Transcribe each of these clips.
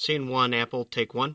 Scene 1, Apple, take 1.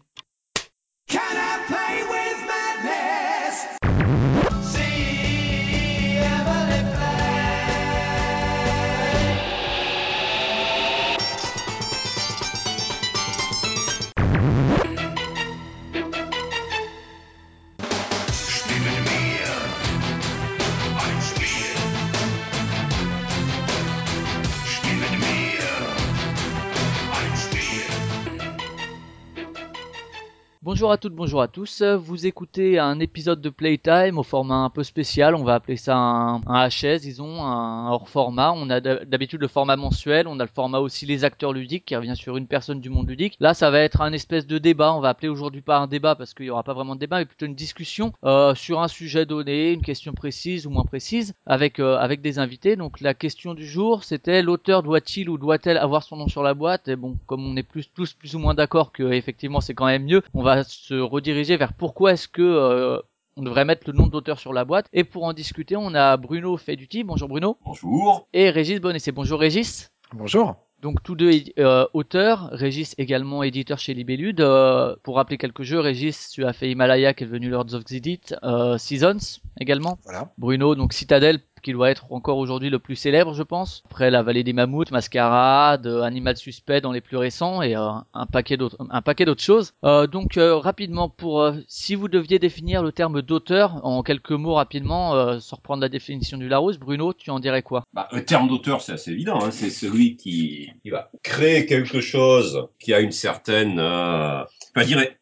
Bonjour à toutes, bonjour à tous. Vous écoutez un épisode de Playtime au format un peu spécial. On va appeler ça un, un HS, disons, un hors format. On a d'habitude le format mensuel. On a le format aussi les acteurs ludiques qui revient sur une personne du monde ludique. Là, ça va être un espèce de débat. On va appeler aujourd'hui pas un débat parce qu'il y aura pas vraiment de débat, mais plutôt une discussion euh, sur un sujet donné, une question précise ou moins précise, avec euh, avec des invités. Donc la question du jour, c'était l'auteur doit-il ou doit-elle avoir son nom sur la boîte? Et bon, comme on est plus tous plus ou moins d'accord que effectivement c'est quand même mieux, on va se rediriger vers pourquoi est-ce que euh, on devrait mettre le nom d'auteur sur la boîte. Et pour en discuter, on a Bruno Feduti. Bonjour Bruno. Bonjour. Et Régis Bonnet. Bonjour Régis. Bonjour. Donc tous deux euh, auteurs, Régis également éditeur chez Libellude. Euh, pour rappeler quelques jeux, Régis, tu as fait Himalaya qui est devenu Lords of Xidit, euh, Seasons également. Voilà. Bruno, donc Citadel qui doit être encore aujourd'hui le plus célèbre, je pense. Après la vallée des mammouths, Mascarade, euh, Animal Suspect dans les plus récents et euh, un paquet d'autres, un paquet d'autres choses. Euh, donc euh, rapidement pour, euh, si vous deviez définir le terme d'auteur en quelques mots rapidement, sans reprendre la définition du Larousse, Bruno, tu en dirais quoi? Bah, le terme d'auteur, c'est assez évident. Hein. C'est celui qui, qui va créer quelque chose qui a une certaine...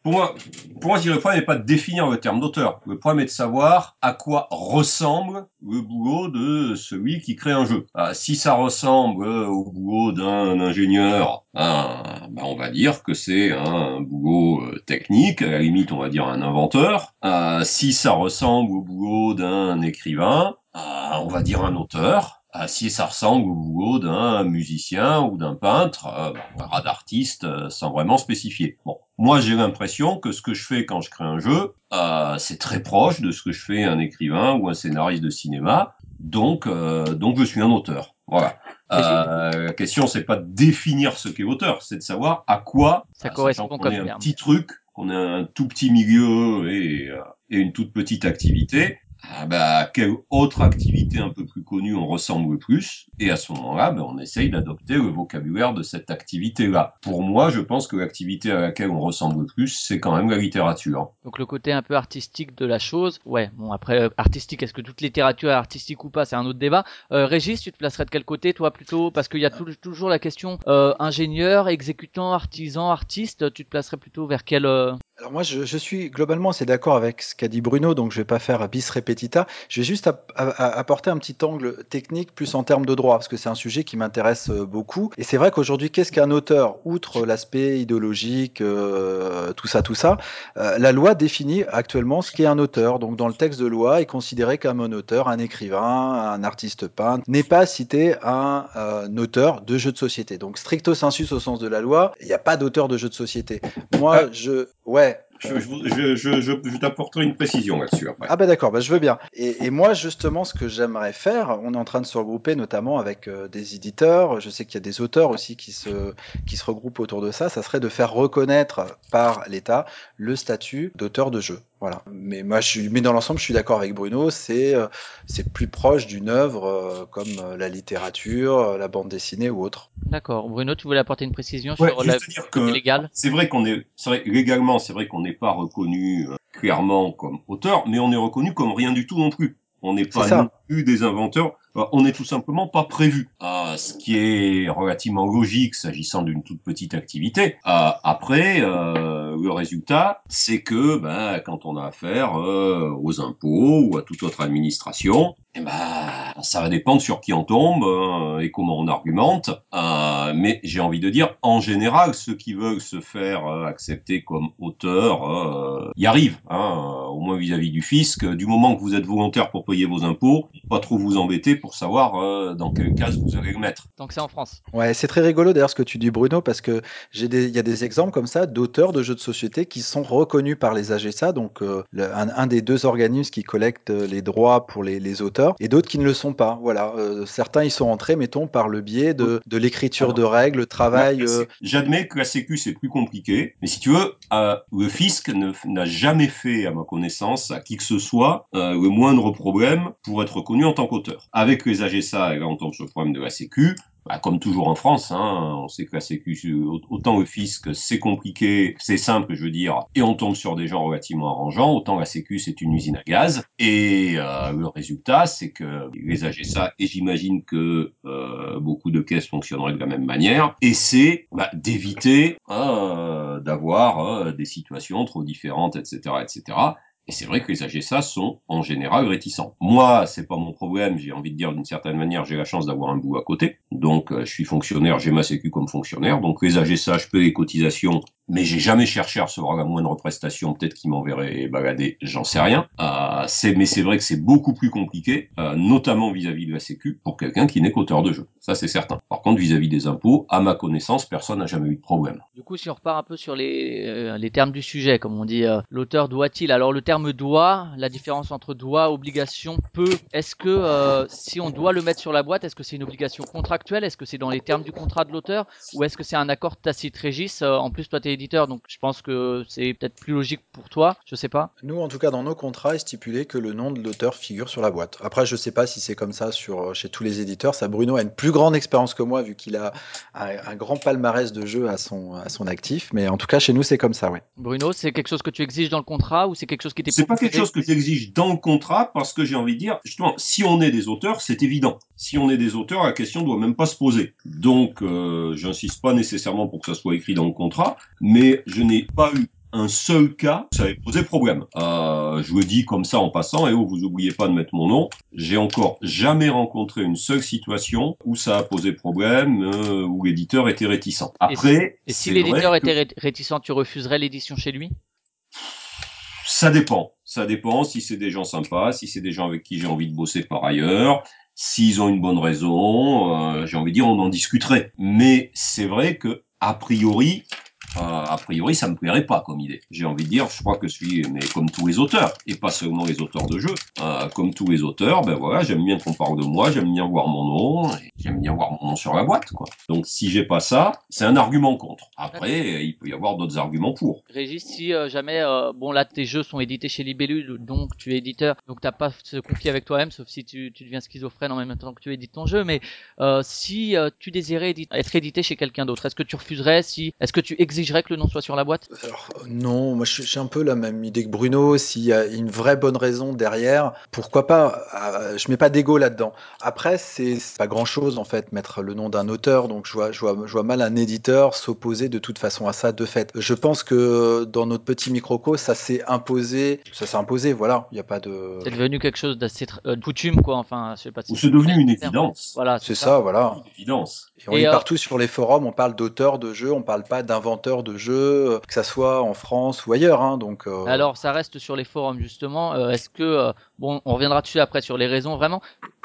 Pour moi, pour moi, le problème n'est pas de définir le terme d'auteur. Le problème est de savoir à quoi ressemble le boulot de celui qui crée un jeu. Ah, si ça ressemble au boulot d'un ingénieur, ah, bah, on va dire que c'est un boulot euh, technique, à la limite, on va dire un inventeur. Ah, si ça ressemble au boulot d'un écrivain, ah, on va dire un auteur. Si ça ressemble au boulot d'un musicien ou d'un peintre, euh, bah, on verra d'artiste euh, sans vraiment spécifier. Bon, moi j'ai l'impression que ce que je fais quand je crée un jeu, euh, c'est très proche de ce que je fais un écrivain ou un scénariste de cinéma. Donc, euh, donc je suis un auteur. Voilà. Euh, la question c'est pas de définir ce qu'est auteur, c'est de savoir à quoi Ça ah, correspond qu'on comme est un terme. petit truc, qu'on a un tout petit milieu et, et une toute petite activité. Ah bah, quelle autre activité un peu plus connue on ressemble le plus? Et à ce moment-là, ben, on essaye d'adopter le vocabulaire de cette activité-là. Pour moi, je pense que l'activité à laquelle on ressemble le plus, c'est quand même la littérature. Donc le côté un peu artistique de la chose. Ouais, bon après euh, artistique, est-ce que toute littérature est artistique ou pas, c'est un autre débat. Euh, Régis, tu te placerais de quel côté toi plutôt? Parce qu'il y a tou- toujours la question euh, ingénieur, exécutant, artisan, artiste. Tu te placerais plutôt vers quel euh, Alors moi, je, je suis globalement assez d'accord avec ce qu'a dit Bruno, donc je vais pas faire bis repetita. Je vais juste apporter un petit angle technique plus en termes de droit, parce que c'est un sujet qui m'intéresse euh, beaucoup. Et c'est vrai qu'aujourd'hui, qu'est-ce qu'un auteur Outre l'aspect idéologique, euh, tout ça, tout ça, euh, la loi définit actuellement ce qu'est un auteur. Donc dans le texte de loi, est considéré comme un auteur, un écrivain, un artiste peintre, n'est pas cité un, euh, auteur de jeux de société. Donc stricto sensus au sens de la loi, il n'y a pas d'auteur de jeux de société. Moi, je... Ouais. Je, je, je, je, je, je t'apporterai une précision là-dessus après. Ah bah d'accord, bah je veux bien. Et, et moi justement, ce que j'aimerais faire, on est en train de se regrouper notamment avec euh, des éditeurs. Je sais qu'il y a des auteurs aussi qui se qui se regroupent autour de ça. Ça serait de faire reconnaître par l'État le statut d'auteur de jeu. Voilà. Mais moi, je suis, mais dans l'ensemble, je suis d'accord avec Bruno. C'est euh, c'est plus proche d'une œuvre euh, comme la littérature, la bande dessinée ou autre. D'accord. Bruno, tu voulais apporter une précision Ouais, sur la que légal c'est vrai qu'on est, c'est vrai, légalement, c'est vrai qu'on n'est pas reconnu euh, clairement comme auteur, mais on est reconnu comme rien du tout non plus. On n'est pas Des inventeurs. Euh, On n'est tout simplement pas prévu. Ce qui est relativement logique s'agissant d'une toute petite activité. Après, euh, le résultat, c'est que ben, quand on a affaire euh, aux impôts ou à toute autre administration, eh ben, ça va dépendre sur qui on tombe euh, et comment on argumente. Euh, mais j'ai envie de dire, en général, ceux qui veulent se faire accepter comme auteur y arrivent, hein, au moins vis-à-vis du fisc. Du moment que vous êtes volontaire pour payer vos impôts, pas trop vous embêter pour savoir euh, dans quelle case vous allez le mettre. Que c'est en France. Ouais, c'est très rigolo d'ailleurs ce que tu dis Bruno parce que j'ai des, il y a des exemples comme ça d'auteurs de jeux de société qui sont reconnus par les AGSA, donc euh, le- un, un des deux organismes qui collectent euh, les droits pour les, les auteurs, et d'autres qui ne le sont pas. Voilà, Euh, certains ils sont entrés, mettons, par le biais de, de l'écriture de règles, le travail. Euh, J'admets que la Sécu c'est plus compliqué, mais si tu veux, euh, le fisc n'a jamais fait, à ma connaissance, à qui que ce soit, euh, le moindre problème pour être reconnu en tant qu'auteur. Avec les AGSA, et là on tombe sur le problème de la Sécu, bah, comme toujours en France, hein, on sait que la Sécu, autant le fisc c'est compliqué, c'est simple, je veux dire, et on tombe sur des gens relativement arrangeants, autant la Sécu c'est une usine à gaz. Et euh, le résultat, c'est que les AGSA, et j'imagine que euh, beaucoup de caisses fonctionneraient de la même manière, c'est bah, d'éviter euh, d'avoir euh, des situations trop différentes, etc., etc. Et c'est vrai que les AGSA sont en général réticents. Moi, c'est pas mon problème. J'ai envie de dire d'une certaine manière, j'ai la chance d'avoir un bout à côté. Donc, euh, je suis fonctionnaire, j'ai ma sécu comme fonctionnaire. Donc, les AGSA, je paie les cotisations, mais j'ai jamais cherché à recevoir la moindre prestation. Peut-être qu'ils m'enverraient balader, j'en sais rien. Euh, c'est, mais c'est vrai que c'est beaucoup plus compliqué, euh, notamment vis-à-vis de la sécu, pour quelqu'un qui n'est qu'auteur de jeu. Ça, c'est certain. Par contre, vis-à-vis des impôts, à ma connaissance, personne n'a jamais eu de problème. Du coup, si on repart un peu sur les, euh, les termes du sujet, comme on dit, euh, l'auteur doit-il? Alors, le terme doit, la différence entre doit, obligation, peut, est-ce que euh, si on doit le mettre sur la boîte, est-ce que c'est une obligation contractuelle? Est-ce que c'est dans les termes du contrat de l'auteur? Ou est-ce que c'est un accord tacite Régis? Euh, En plus, toi, t'es éditeur, donc je pense que c'est peut-être plus logique pour toi, je sais pas. Nous, en tout cas, dans nos contrats, est stipulé que le nom de l'auteur figure sur la boîte. Après, je sais pas si c'est comme ça sur, euh, chez tous les éditeurs. Ça, Bruno a une plus grande expérience que moi, vu qu'il a un, un grand palmarès de jeux à son, à son actif. Mais en tout cas, chez nous, c'est comme ça, ouais. Bruno, c'est quelque chose que tu exiges dans le contrat ou c'est quelque chose qui t'est C'est pas quelque chose que j'exige dans le contrat parce que j'ai envie de dire, justement, si on est des auteurs, c'est évident. Si on est des auteurs, la question doit même pas se poser. Donc, euh, j'insiste pas nécessairement pour que ça soit écrit dans le contrat, mais je n'ai pas eu un seul cas, où ça avait posé problème. Euh, je le dis comme ça en passant, et oh, vous oubliez pas de mettre mon nom. J'ai encore jamais rencontré une seule situation où ça a posé problème, euh, où l'éditeur était réticent. Après, Et si vrai l'éditeur était ré- réticent, tu refuserais l'édition chez lui? Ça dépend. Ça dépend si c'est des gens sympas, si c'est des gens avec qui j'ai envie de bosser par ailleurs, s'ils ont une bonne raison. euh, j'ai envie de dire, on en discuterait. Mais c'est vrai que a priori, a priori, ça me plairait pas comme idée. J'ai envie de dire, je crois que je suis, mais comme tous les auteurs, et pas seulement les auteurs de jeux, euh, comme tous les auteurs, ben voilà, j'aime bien qu'on parle de moi, j'aime bien voir mon nom, j'aime bien voir mon nom sur la boîte, quoi. Donc si j'ai pas ça, c'est un argument contre. Après, il peut y avoir d'autres arguments pour. Régis, si euh, jamais, euh, bon là tes jeux sont édités chez Libellule, donc tu es éditeur, donc t'as pas ce conflit avec toi-même, sauf si tu, tu deviens schizophrène en même temps que tu édites ton jeu, mais euh, si euh, tu désirais être édité chez quelqu'un d'autre, est-ce que tu refuserais si, est-ce que tu exigerais que le nom soit sur la boîte? Alors, euh, non, moi je suis- j'ai un peu la même idée que Bruno. S'il y a une vraie bonne raison derrière, pourquoi pas Euh, Je mets pas d'ego là-dedans. Après, c'est pas grand-chose en fait, mettre le nom d'un auteur. Donc je vois, je vois, je vois mal un éditeur s'opposer de toute façon à ça de fait. Je pense que dans notre petit microcosme, ça s'est imposé. Ça s'est imposé, voilà. Il n'y a pas de. C'est devenu quelque chose d'assez tr- euh, de coutume quoi, enfin je sais pas si Ou c'est devenu une terme. évidence. Voilà, C'est ça, voilà. Une évidence. Et on Et, est euh, partout sur les forums, on parle d'auteurs de jeux, on parle pas de jeux, euh, que ça soit en France ou ailleurs. Hein, donc. euh, Alors, ça reste sur les forums justement. Euh, est-ce que euh, bon, on reviendra dessus après sur les raisons vraiment.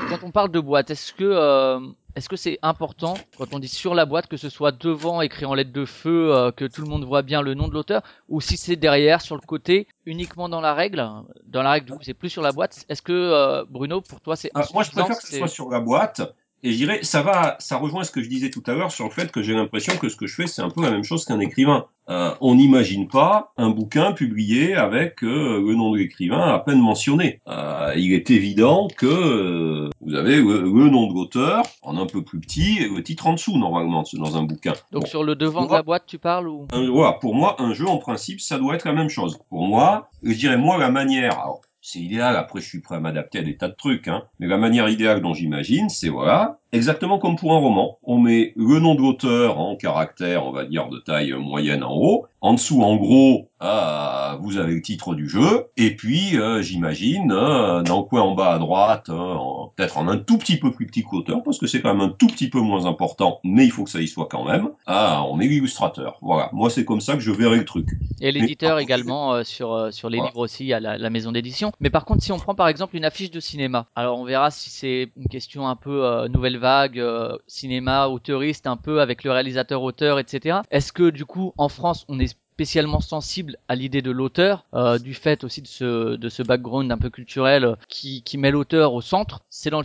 Quand on parle de boîte, est-ce que euh, est-ce que c'est important quand on dit sur la boîte que ce soit devant écrit en lettres de feu, euh, que tout le monde voit bien le nom de l'auteur, ou si c'est derrière sur le côté uniquement dans la règle, dans la règle du coup c'est plus sur la boîte. Est-ce que euh, Bruno pour toi c'est moi, je préfère que ce c'est- soit sur la boîte. Et je dirais, ça va, ça rejoint ce que je disais tout à l'heure sur le fait que j'ai l'impression que ce que je fais, c'est un peu la même chose qu'un écrivain. Euh, on n'imagine pas un bouquin publié avec euh, le nom de l'écrivain à peine mentionné. Euh, il est évident que euh, vous avez le, le nom de l'auteur en un peu plus petit et le titre en dessous normalement dans un bouquin. Donc Bon. sur le devant de la boîte tu parles ou? Un- voilà, pour moi, un jeu en principe, ça doit être la même chose. Pour moi, je dirais moi la manière. Alors, c'est idéal. Après, je suis prêt à m'adapter à des tas de trucs, hein. Mais la manière idéale dont j'imagine, c'est voilà, exactement comme pour un roman. On met le nom de l'auteur en caractère, on va dire, de taille moyenne en haut. En dessous, en gros, ah, vous avez le titre du jeu. Et puis, euh, j'imagine, euh, dans le coin en bas à droite, euh, peut-être en un tout petit peu plus petit que l'auteur, parce que c'est quand même un tout petit peu moins important, mais il faut que ça y soit quand même. Ah, on met l'illustrateur. Voilà. Moi, c'est comme ça que je verrai le truc. Et l'éditeur Mais- également sur, sur les Voilà. livres aussi à la, la maison d'édition. Mais par contre, si on prend par exemple une affiche de cinéma, alors on verra si c'est une question un peu nouvelle vague, euh, cinéma, auteuriste, un peu avec le réalisateur, auteur, etc. Est-ce que du coup, en France, on est spécialement sensible à l'idée de l'auteur, euh, du fait aussi de ce, de ce background un peu culturel qui, met l'auteur au centre? C'est dans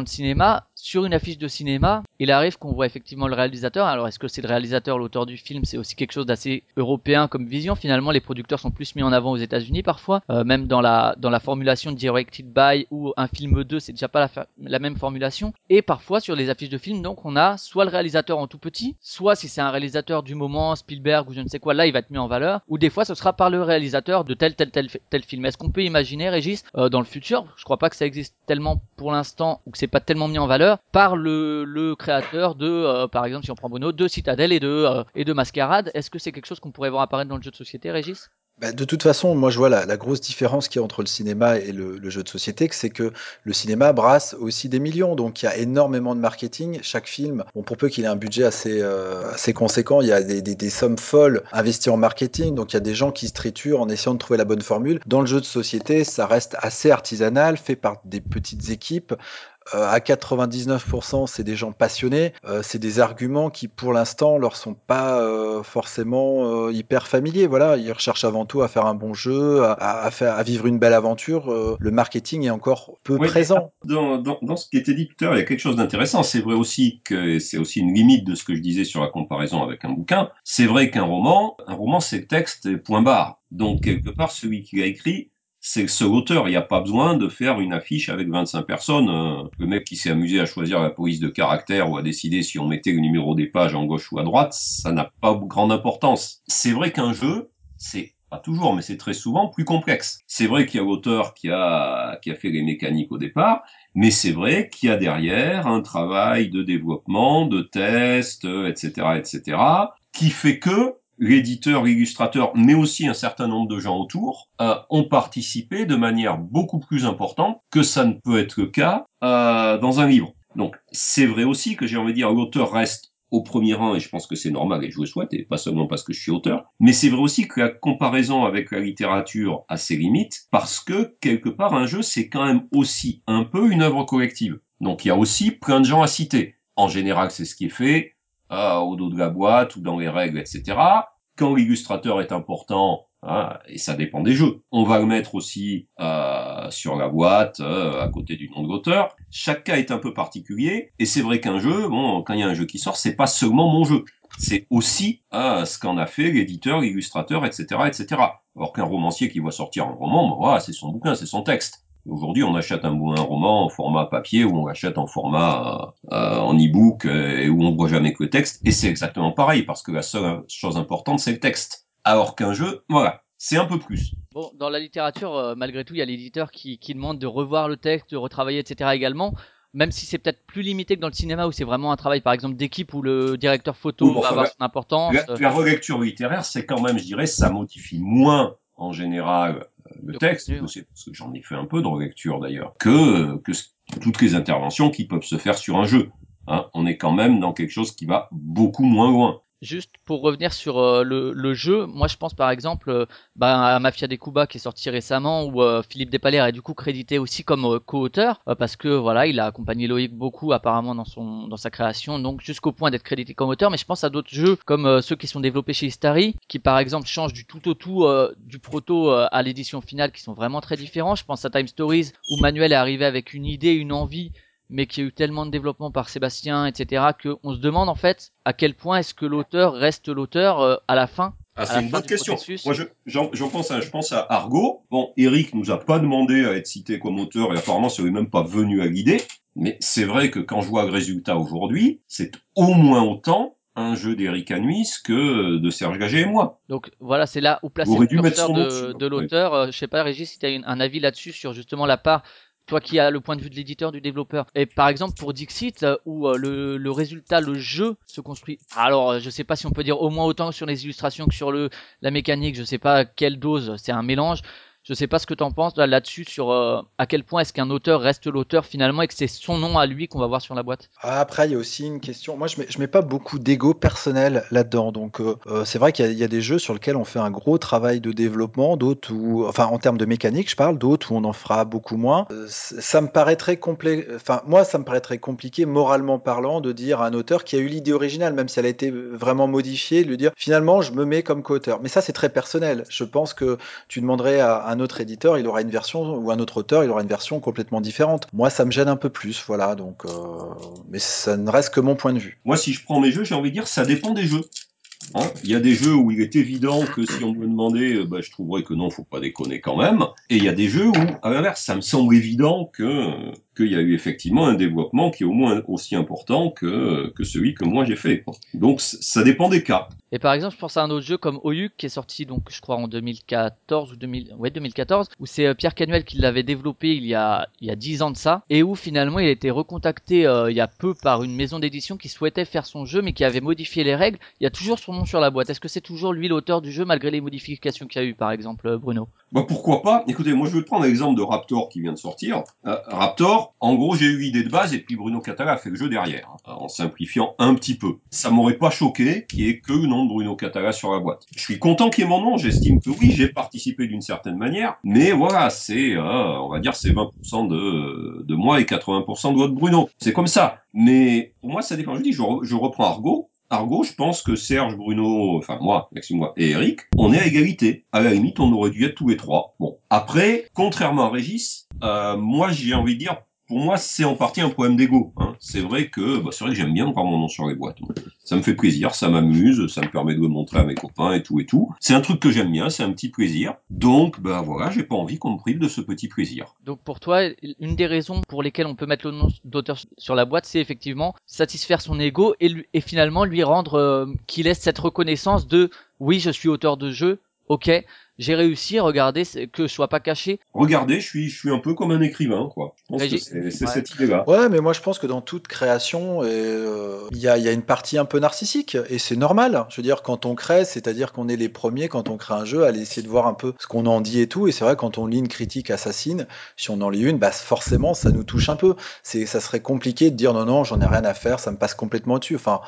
le cinéma, sur une affiche de cinéma, il arrive qu'on voit effectivement le réalisateur. Alors est-ce que c'est le réalisateur, l'auteur du film? C'est aussi quelque chose d'assez européen comme vision. Finalement, les producteurs sont plus mis en avant aux États-Unis parfois, Euh, même dans la formulation directed by ou un film 2, c'est déjà pas la même formulation. Et parfois sur les affiches de films, donc on a soit le réalisateur en tout petit, soit si c'est un réalisateur du moment, Spielberg ou je ne sais quoi, là il va être mis en valeur. Ou des fois ce sera par le réalisateur de tel tel tel tel film. Est-ce qu'on peut imaginer, Régis, euh, dans le futur, je crois pas que ça existe tellement pour l'instant ou que c'est pas tellement mis en valeur par le, créateur de, euh, par exemple, si on prend Bruno, de Citadel et de euh, et de Mascarade. Est-ce que c'est quelque chose qu'on pourrait voir apparaître dans le jeu de société, Régis? Bah, de toute façon, moi je vois la, grosse différence qu'il y a entre le cinéma et le, jeu de société, c'est que le cinéma brasse aussi des millions, donc il y a énormément de marketing. Chaque film, bon, pour peu qu'il ait un budget assez, euh, assez conséquent, il y a des- des sommes folles investies en marketing, donc il y a des gens qui se triturent en essayant de trouver la bonne formule. Dans le jeu de société, ça reste assez artisanal, fait par des petites équipes. Euh, à 99%, c'est des gens passionnés. Euh, c'est des arguments qui, pour l'instant, leur sont pas euh, forcément euh, hyper familiers. Voilà, ils recherchent avant tout à faire un bon jeu, à, à faire, à vivre une belle aventure. Euh, le marketing est encore peu Oui, présent. Dans, dans, dans ce qui était dit tout à l'heure, il y a quelque chose d'intéressant. C'est vrai aussi que c'est aussi une limite de ce que je disais sur la comparaison avec un bouquin. C'est vrai qu'un roman, un roman, c'est texte et point barre. Donc, quelque part, celui qui l'a écrit, c'est seul auteur. Il n'y a pas besoin de faire une affiche avec 25 personnes. Euh, Le mec qui s'est amusé à choisir la police de caractère ou à décider si on mettait le numéro des pages en gauche ou à droite, ça n'a pas grande importance. C'est vrai qu'un jeu, c'est pas toujours, mais c'est très souvent plus complexe. C'est vrai qu'il y a l'auteur qui a, qui a fait les mécaniques au départ, mais c'est vrai qu'il y a derrière un travail de développement, de test, euh, etc., etc., qui fait que l'éditeur, l'illustrateur, mais aussi un certain nombre de gens autour, euh, ont participé de manière beaucoup plus importante que ça ne peut être le cas euh, dans un livre. Donc c'est vrai aussi que j'ai envie de dire l'auteur reste au premier rang et je pense que c'est normal et je le souhaite et pas seulement parce que je suis auteur, mais c'est vrai aussi que la comparaison avec la littérature a ses limites parce que quelque part un jeu c'est quand même aussi un peu une œuvre collective. Donc il y a aussi plein de gens à citer. En général c'est ce qui est fait euh, au dos de la boîte ou dans les règles, etc. Quand l'illustrateur est important, hein, et ça dépend des jeux, on va le mettre aussi euh, sur la boîte, euh, à côté du nom de l'auteur. Chaque cas est un peu particulier, et c'est vrai qu'un jeu, bon, quand il y a un jeu qui sort, c'est pas seulement mon jeu, c'est aussi euh, ce qu'en a fait l'éditeur, l'illustrateur, etc., etc. Alors qu'un romancier qui va sortir un roman, bon, voilà, c'est son bouquin, c'est son texte. Aujourd'hui, on achète un, un roman en format papier ou on l'achète en format euh, euh, en e-book euh, et où on voit jamais que le texte. Et c'est exactement pareil parce que la seule chose importante, c'est le texte. Alors qu'un jeu, voilà, c'est un peu plus. Bon, dans la littérature, euh, malgré tout, il y a l'éditeur qui, qui demande de revoir le texte, de retravailler, etc. également. Même si c'est peut-être plus limité que dans le cinéma où c'est vraiment un travail, par exemple, d'équipe où le directeur photo Oui, bon, va enfin, avoir son importance. La, la relecture littéraire, c'est quand même, je dirais, ça modifie moins en général le texte, contenu, parce que c'est- parce que j'en ai fait un peu de relecture d'ailleurs, que, toutes les interventions qui peuvent se faire sur un jeu. Hein, on est quand même dans quelque chose qui va beaucoup moins loin. Juste pour revenir sur euh, le, le jeu, moi je pense par exemple euh, bah, à Mafia des Cuba qui est sorti récemment où euh, Philippe Despalaires est du coup crédité aussi comme euh, co-auteur euh, parce que voilà il a accompagné Loïc beaucoup apparemment dans son dans sa création donc jusqu'au point d'être crédité comme auteur. Mais je pense à d'autres jeux comme ceux qui sont développés chez Istari qui par exemple changent du tout au tout du proto à l'édition finale qui sont vraiment très différents. Je pense à Time Stories où Manuel est arrivé avec une idée une envie mais qui a eu tellement de développement par Sébastien, etc., qu'on se demande en fait à quel point est-ce que l'auteur reste l'auteur euh, à la fin. Ah, c'est une bonne question. processus. Moi, je, j'en, pense à, je pense à Argo. Bon, Eric nous a pas demandé à être cité comme auteur et apparemment, ça lui est même pas venu à l'idée. Mais c'est vrai que quand je vois le résultat aujourd'hui, c'est au moins autant un jeu d'Eric Anuis que de Serge Gagé et moi. Donc voilà, c'est là où placer le curseur de, l'auteur. Euh, je sais pas, Régis, si tu as un avis là-dessus sur justement la part toi qui as le point de vue de l'éditeur, du développeur. Et par exemple pour Dixit, où euh, le, le résultat, le jeu se construit. Alors euh, je sais pas si on peut dire au moins autant sur les illustrations que sur le la mécanique. Je sais pas quelle dose. C'est un mélange. Je sais pas ce que t'en penses là- là-dessus sur euh, à quel point est-ce qu'un auteur reste l'auteur finalement et que c'est son nom à lui qu'on va voir sur la boîte? Après, il y a aussi une question. Moi, je mets, je mets pas beaucoup d'ego personnel là-dedans. Donc, euh, euh, c'est vrai qu'il y, a- des jeux sur lesquels on fait un gros travail de développement, d'autres où, enfin, en termes de mécanique, je parle, d'autres où on en fera beaucoup moins. Ça me paraîtrait complet. Enfin, moi, ça me paraîtrait compliqué, moralement parlant, de dire à un auteur qui a eu l'idée originale, même si elle a été vraiment modifiée, de lui dire finalement, je me mets comme co-auteur. Mais ça, c'est très personnel. Je pense que tu demanderais à un autre éditeur, il aura une version, ou un autre auteur, il aura une version complètement différente. Moi, ça me gêne un peu plus, voilà. Donc, euh, mais ça ne reste que mon point de vue. Moi, si je prends mes jeux, j'ai envie de dire, ça dépend des jeux. Hein il y a des jeux où il est évident que si on me demandait, euh, bah, je trouverais que non, faut pas déconner quand même. Et il y a des jeux où, à l'inverse, ça me semble évident que euh, qu'il y a eu effectivement un développement qui est au moins aussi important que que celui que moi j'ai fait. quoi. Donc ça dépend des cas. Et par exemple, je pense à un autre jeu comme Oyuk qui est sorti donc je crois en 2014 ou 2000 ouais 2014 où c'est euh, Pierre Canuel qui l'avait développé il y a il y a 10 ans de ça et où finalement il a été recontacté euh, il y a peu par une maison d'édition qui souhaitait faire son jeu mais qui avait modifié les règles. Il y a toujours son nom sur la boîte. Est-ce que c'est toujours lui l'auteur du jeu malgré les modifications qu'il y a eu par exemple euh, Bruno? Bah pourquoi pas? Écoutez, moi je vais prendre l'exemple de Raptor qui vient de sortir. Euh, Raptor, en gros, j'ai eu l'idée de base et puis Bruno Catala a fait le jeu derrière, hein, en simplifiant un petit peu. Ça m'aurait pas choqué qu'il y ait que le nom de Bruno Catala sur la boîte. Je suis content qu'il y ait mon nom, j'estime que oui, j'ai participé d'une certaine manière, mais voilà, c'est, euh, on va dire, c'est 20% de, de moi et 80% de votre Bruno. C'est comme ça. Mais pour moi, ça dépend. Je dis, je, re- je reprends Argo. Argo, je pense que Serge, Bruno, enfin moi, Maxime, moi et Eric, on est à égalité. À la limite, on aurait dû être tous les trois. Bon, après, contrairement à Régis, euh, moi j'ai envie de dire, pour moi c'est en partie un problème d'ego. Hein. C'est vrai que, bah, c'est vrai que j'aime bien voir mon nom sur les boîtes. Ça me fait plaisir, ça m'amuse, ça me permet de le montrer à mes copains et tout et tout. C'est un truc que j'aime bien, c'est un petit plaisir. Donc, bah voilà, j'ai pas envie qu'on me prive de ce petit plaisir. Donc pour toi, une des raisons pour lesquelles on peut mettre le nom d'auteur sur la boîte, c'est effectivement satisfaire son ego et, lui- et finalement lui rendre euh, qu'il ait cette reconnaissance de oui, je suis auteur de jeu, ok, j'ai réussi, regardez, c'est- que je sois pas caché. Regardez, je suis, je suis un peu comme un écrivain, quoi. Je pense que Régis c'est Ouais. cette idée-là. Ouais, mais moi je pense que dans toute création, euh, il y, a, il y a une partie un peu narcissique et c'est normal. Je veux dire, quand on crée, c'est-à-dire qu'on est les premiers quand on crée un jeu à aller essayer de voir un peu ce qu'on en dit et tout. Et c'est vrai, quand on lit une critique assassine, si on en lit une, bah forcément ça nous touche un peu. C'est, ça serait compliqué de dire non, non, j'en ai rien à faire, ça me passe complètement dessus. Enfin,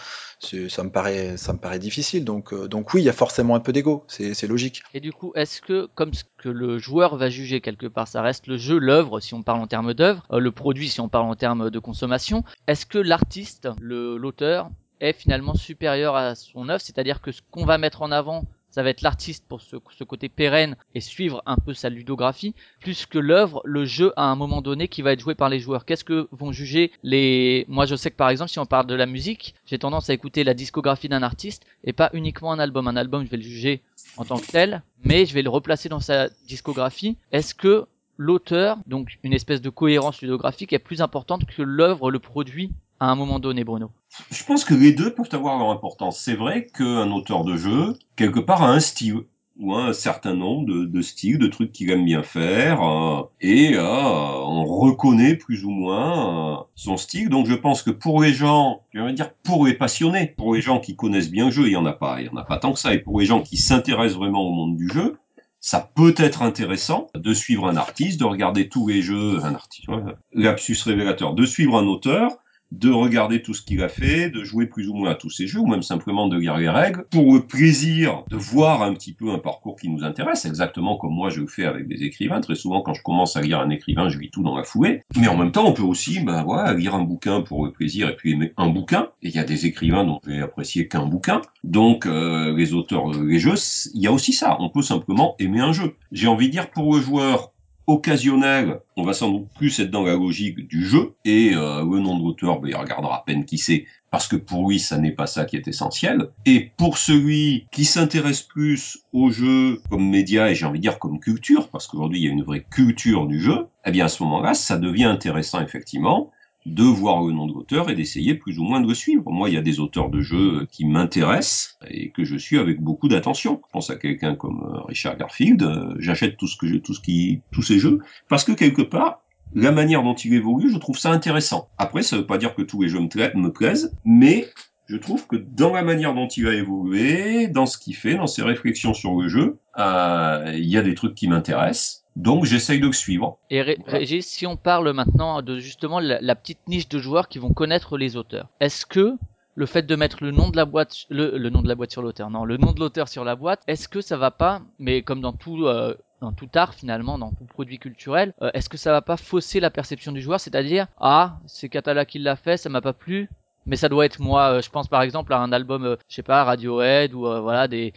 ça me paraît, ça me paraît difficile. Donc, euh, donc oui, il y a forcément un peu d'ego. C'est, logique. Et du coup, est-ce que, comme ce que le joueur va juger quelque part, ça reste le jeu, l'œuvre, si on parle en termes d'œuvre, euh, le produit, si on parle en termes de consommation, est-ce que l'artiste, le- l'auteur, est finalement supérieur à son œuvre, c'est-à-dire que ce qu'on va mettre en avant, ça va être l'artiste pour ce, côté pérenne et suivre un peu sa ludographie, plus que l'œuvre, le jeu à un moment donné qui va être joué par les joueurs. Qu'est-ce que vont juger les... Moi je sais que par exemple si on parle de la musique, j'ai tendance à écouter la discographie d'un artiste et pas uniquement un album. Un album je vais le juger en tant que tel, mais je vais le replacer dans sa discographie. Est-ce que l'auteur, donc une espèce de cohérence ludographique, est plus importante que l'œuvre, le produit à un moment donné, Bruno Je pense que les deux peuvent avoir leur importance. C'est vrai qu'un auteur de jeu, quelque part, a un style ou un certain nombre de, styles, de trucs qu'il aime bien faire, euh, et euh, on reconnaît plus ou moins euh, son style. Donc je pense que pour les gens, dire pour les passionnés, pour les gens qui connaissent bien le jeu, il y en a pas, il y en a pas tant que ça, et pour les gens qui s'intéressent vraiment au monde du jeu, ça peut être intéressant de suivre un artiste, de regarder tous les jeux, un artiste, lapsus révélateur, de suivre un auteur, de regarder tout ce qu'il a fait, de jouer plus ou moins à tous ces jeux, ou même simplement de lire les règles, pour le plaisir de voir un petit peu un parcours qui nous intéresse, exactement comme moi je le fais avec des écrivains. Très souvent, quand je commence à lire un écrivain, je lis tout dans la foulée. Mais en même temps, on peut aussi, ben voilà, lire un bouquin pour le plaisir et puis aimer un bouquin. Et il y a des écrivains dont je vais apprécier qu'un bouquin. Donc, euh, les auteurs, euh, les jeux, il y a aussi ça. On peut simplement aimer un jeu. J'ai envie de dire pour le joueur, occasionnel, on va sans doute plus être dans la logique du jeu, et euh, le nom de l'auteur, ben, il regardera à peine qui c'est, parce que pour lui, ça n'est pas ça qui est essentiel. Et pour celui qui s'intéresse plus au jeu comme média, et j'ai envie de dire comme culture, parce qu'aujourd'hui, il y a une vraie culture du jeu, eh bien à ce moment-là, ça devient intéressant, effectivement, de voir le nom de l'auteur et d'essayer plus ou moins de le suivre. Moi, il y a des auteurs de jeux qui m'intéressent et que je suis avec beaucoup d'attention. Je pense à quelqu'un comme euh, Richard Garfield, euh, j'achète tout ce que je, tout ce qui, tous ces jeux, parce que quelque part, la manière dont il évolue, je trouve ça intéressant. Après, ça veut pas dire que tous les jeux me, me plaisent, mais je trouve que dans la manière dont il a évolué, dans ce qu'il fait, dans ses réflexions sur le jeu, euh, il y a des trucs qui m'intéressent. Donc j'essaye de le suivre. Et Voilà. Régis, si on parle maintenant de justement la, la petite niche de joueurs qui vont connaître les auteurs, est-ce que le fait de mettre le nom de la boîte, le, le nom de la boîte sur l'auteur, non, le nom de l'auteur sur la boîte, est-ce que ça va pas, mais comme dans tout, euh, dans tout art finalement, dans tout produit culturel, euh, est-ce que ça va pas fausser la perception du joueur, c'est-à-dire ah c'est Catala qui l'a fait, ça m'a pas plu, mais ça doit être moi. Euh, Je pense par exemple à un album, euh, je sais pas, Radiohead ou euh, voilà des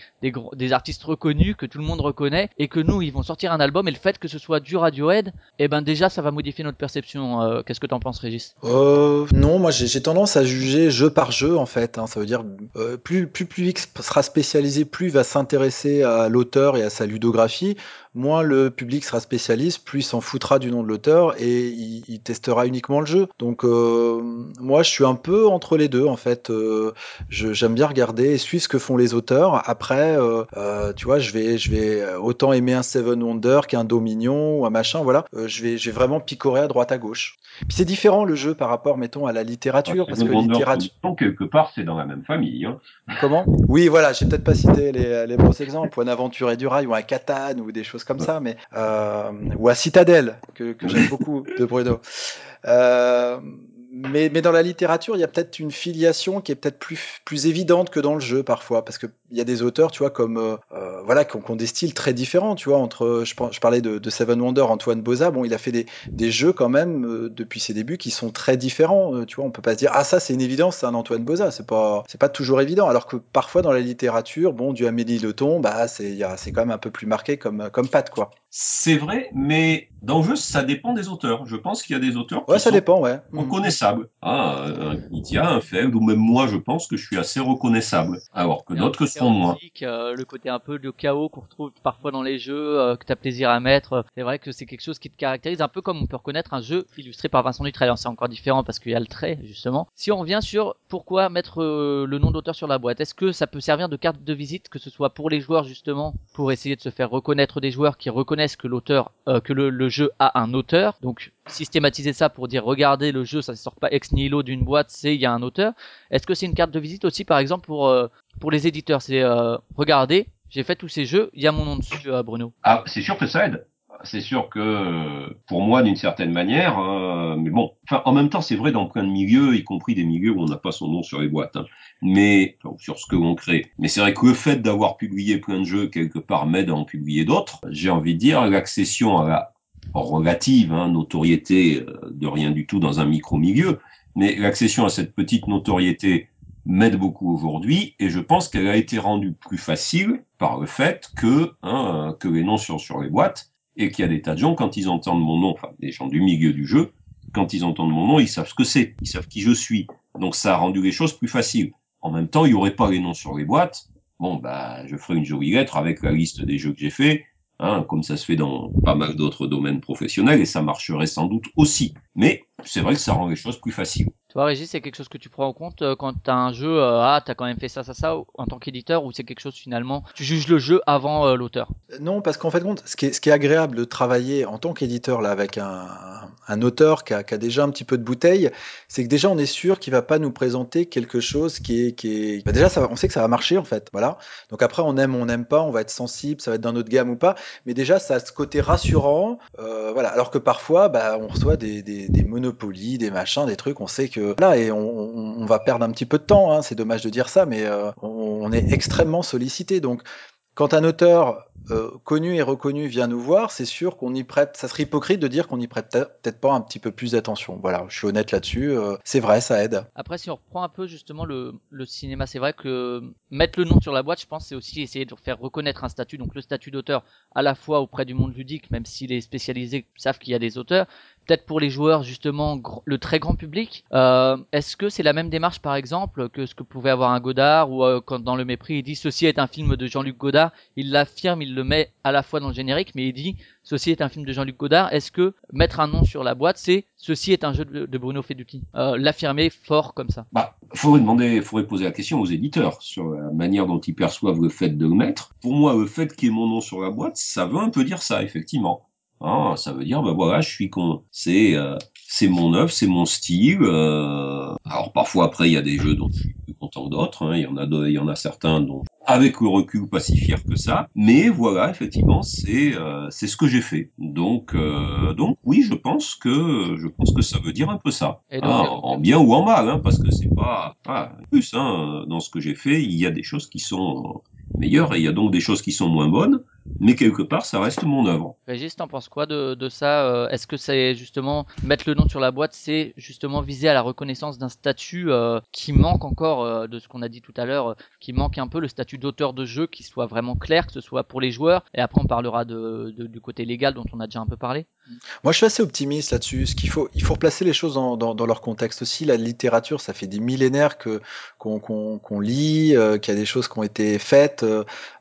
artistes reconnus que tout le monde reconnaît et que nous ils vont sortir un album et le fait que ce soit du Radiohead, eh ben déjà ça va modifier notre perception. Qu'est-ce que t'en penses, Régis? Euh, non, moi j'ai tendance à juger jeu par jeu en fait. hein. Ça veut dire plus plus sera spécialisé, plus il va s'intéresser à l'auteur et à sa ludographie. Moins le public sera spécialiste, plus il s'en foutra du nom de l'auteur et il, il testera uniquement le jeu. Donc euh, moi je suis un peu entre les deux en fait. Euh, J'aime bien regarder et suivre ce que font les auteurs. Après, euh, euh, tu vois, je vais je vais autant aimer un Seven Wonder qu'un Dominion ou un machin. Voilà, je vais je vais vraiment picorer à droite à gauche. Puis c'est différent le jeu par rapport, mettons, à la littérature, parce que littérature. quelque part, c'est dans la même famille. Hein. Comment? Oui, voilà, j'ai peut-être pas cité les, les bons exemples, un Aventure du Rail, ou un Catan, ou des choses comme ça, mais euh, ou à Citadel, que, que j'aime beaucoup de Bruno. Euh, mais, mais dans la littérature, il y a peut-être une filiation qui est peut-être plus, plus évidente que dans le jeu parfois, parce qu'il y a des auteurs, tu vois, comme euh, euh, voilà, qui ont, qui ont des styles très différents, tu vois. Entre, je, pense- je parlais de, de Seven Wonders, Antoine Boza, bon, il a fait des, des jeux quand même euh, depuis ses débuts qui sont très différents. euh, tu vois, on peut pas se dire ah ça c'est une évidence, c'est un Antoine Boza. C'est pas, c'est pas toujours évident. Alors que parfois dans la littérature, bon, du Amélie Le bah c'est, il y a- c'est quand même un peu plus marqué comme, comme patte quoi. C'est vrai, mais dans le jeu, ça dépend des auteurs. Je pense qu'il y a des auteurs Ouais, qui ça sont dépend, ouais. Mm. reconnaissables. Ah, un Kitia, un Feld, ou même moi, je pense que je suis assez reconnaissable. Alors que d'autres que euh, le côté un peu de chaos qu'on retrouve parfois dans les jeux, euh, que t'as plaisir à mettre. C'est vrai que c'est quelque chose qui te caractérise un peu comme on peut reconnaître un jeu illustré par Vincent. Alors c'est encore différent parce qu'il y a le trait justement. Si on revient sur pourquoi mettre euh, le nom d'auteur sur la boîte, est-ce que ça peut servir de carte de visite, que ce soit pour les joueurs justement, pour essayer de se faire reconnaître des joueurs qui reconnaissent que euh, le, jeu a un auteur? Donc systématiser ça pour dire regardez le jeu, ça ne sort pas ex nihilo d'une boîte, c'est il y a un auteur. Est-ce que c'est une carte de visite aussi par exemple pour euh, pour les éditeurs? C'est regardez, j'ai fait tous ces jeux, il y a mon nom dessus, Bruno. Ah, c'est sûr que ça aide. C'est sûr que euh, pour moi, d'une certaine manière, hein, mais bon, enfin, en même temps, c'est vrai dans plein de milieux, y compris des milieux où on n'a pas son nom sur les boîtes, hein, mais sur ce que l'on crée. Mais c'est vrai que le fait d'avoir publié plein de jeux quelque part m'aide à en publier d'autres. J'ai envie de dire l'accession à la relative hein, notoriété euh, de rien du tout dans un micro milieu, mais l'accession à cette petite notoriété m'aide beaucoup aujourd'hui et je pense qu'elle a été rendue plus facile par le fait que hein, que les noms sont sur les boîtes et qu'il y a des tas de gens quand ils entendent mon nom, enfin des gens du milieu du jeu, quand ils entendent mon nom, ils savent ce que c'est, ils savent qui je suis. Donc ça a rendu les choses plus faciles. En même temps, il y aurait pas les noms sur les boîtes. Bon bah je ferai une jolie lettre avec la liste des jeux que j'ai fait, hein, comme ça se fait dans pas mal d'autres domaines professionnels et ça marcherait sans doute aussi. Mais c'est vrai que ça rend les choses plus faciles. Toi, Régis, c'est quelque chose que tu prends en compte euh, quand t'as un jeu, euh, ah, t'as quand même fait ça, ça, ça, en tant qu'éditeur, ou c'est quelque chose finalement, tu juges le jeu avant euh, l'auteur? Non, parce qu'en fait, ce qui, est, agréable de travailler en tant qu'éditeur là avec un, auteur qui a, déjà un petit peu de bouteille, c'est que déjà on est sûr qu'il va pas nous présenter quelque chose qui est, qui est... Bah, déjà, on sait que ça va marcher en fait, voilà. Donc après, on aime, on n'aime pas, on va être sensible, ça va être dans notre gamme ou pas, mais déjà ça a ce côté rassurant, euh, voilà. Alors que parfois, bah, on reçoit des, des, des monopolies, des machins, des trucs, on sait que là et on, va perdre un petit peu de temps. Hein, c'est dommage de dire ça, mais euh, on, est extrêmement sollicité, donc. Quand un auteur euh, connu et reconnu vient nous voir, c'est sûr qu'on y prête. Ça serait hypocrite de dire qu'on y prête peut- peut-être pas un petit peu plus d'attention. Voilà, je suis honnête là-dessus. euh, c'est vrai, ça aide. Après, si on reprend un peu justement le, le cinéma, c'est vrai que mettre le nom sur la boîte, je pense, c'est aussi essayer de faire reconnaître un statut, donc le statut d'auteur, à la fois auprès du monde ludique, même si les spécialisés savent qu'il y a des auteurs, peut-être pour les joueurs justement le très grand public. Euh, Est-ce que c'est la même démarche, par exemple, que ce que pouvait avoir un Godard, ou euh, quand dans le mépris il dit ceci est un film de Jean-Luc Godard, il l'affirme, il le met à la fois dans le générique, mais il dit ceci est un film de Jean-Luc Godard. Est-ce que mettre un nom sur la boîte, c'est ceci est un jeu de, de Bruno Feduti euh, L'affirmer fort comme ça? Bah, faudrait demander, faudrait poser la question aux éditeurs sur la manière dont ils perçoivent le fait de le mettre. Pour moi, le fait qu'il y ait mon nom sur la boîte, ça veut un peu dire ça, effectivement. Ah, ça veut dire, ben voilà, je suis con. C'est euh, c'est mon œuvre, c'est mon style. euh. Alors parfois après, il y a des jeux dont je suis plus content que d'autres. hein. Il y en a, il y en a certains dont, avec le recul, pas si fier que ça. Mais voilà, effectivement, c'est euh, c'est ce que j'ai fait. Donc euh, donc oui, je pense que je pense que ça veut dire un peu ça. Et donc, Ah, euh, en bien ou en mal, hein, parce que c'est pas ah, en plus hein, dans ce que j'ai fait, il y a des choses qui sont meilleures et il y a donc des choses qui sont moins bonnes. Mais quelque part, ça reste mon œuvre. Régis, t'en penses quoi de, de ça euh, Est-ce que c'est justement mettre le nom sur la boîte, c'est justement viser à la reconnaissance d'un statut euh, qui manque encore euh, de ce qu'on a dit tout à l'heure, euh, qui manque un peu le statut d'auteur de jeu, qui soit vraiment clair, que ce soit pour les joueurs? Et après, on parlera de, de- du côté légal dont on a déjà un peu parlé. Moi, je suis assez optimiste là-dessus. Ce qu'il faut, il faut replacer les choses dans, dans- dans leur contexte aussi. La littérature, ça fait des millénaires que qu'on lit, euh, qu'il y a des choses qui ont été faites.